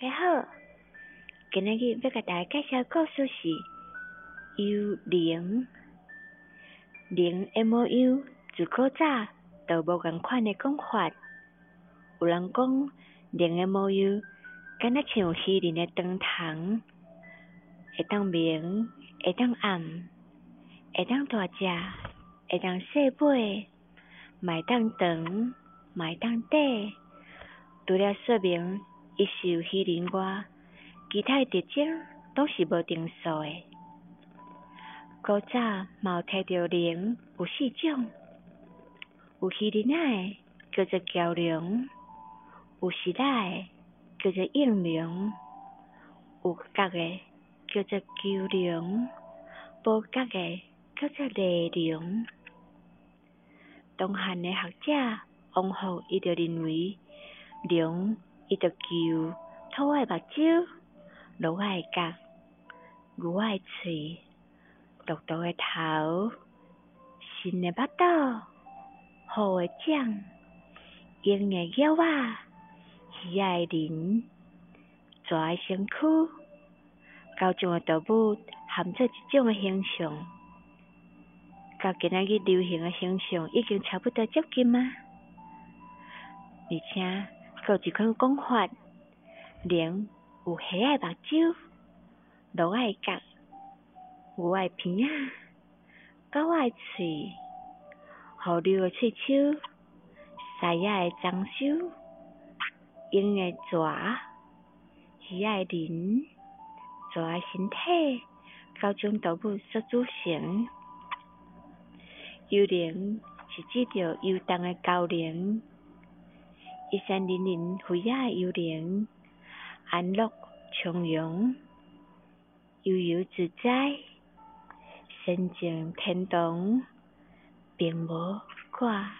家好，今日要给大家介绍故事是幽灵。灵 M O U 自古早都无共款的讲法，有人讲灵 M O U 敢若像虚灵的灯虫，会当明，会当暗，会当大只，会当细尾，会当长，会当短，除了说明。伊是有虚灵外，其他特征都是无定数的。古早有提到灵有四种，有虚灵的叫做蛟龙，有实在的叫做应龙，有角诶叫做鸠龙，无角诶叫做雷龙。东汉诶学者王浩伊就认为龙。伊着求兔爱目睭，鹿爱角，牛爱喙，鹿兔的头，新的巴肚，虎的掌，鹰的脚啊，鱼仔的鳞，蛇的身躯，高种的动物含做一种的形象，甲今仔日流行的形象已经差不多接近啊？而且。有一款讲法，人有黑爱目睭，鹿爱角，牛爱鼻啊，狗爱喙，狐狸的喙手，狮仔的长手，鹰的爪，鱼仔的鳞，蛇的身体，九种动物所组成。幽灵是指着游荡的高灵。一三零零飞亚幽灵，安乐从容，悠悠自在，心情天堂，并无挂。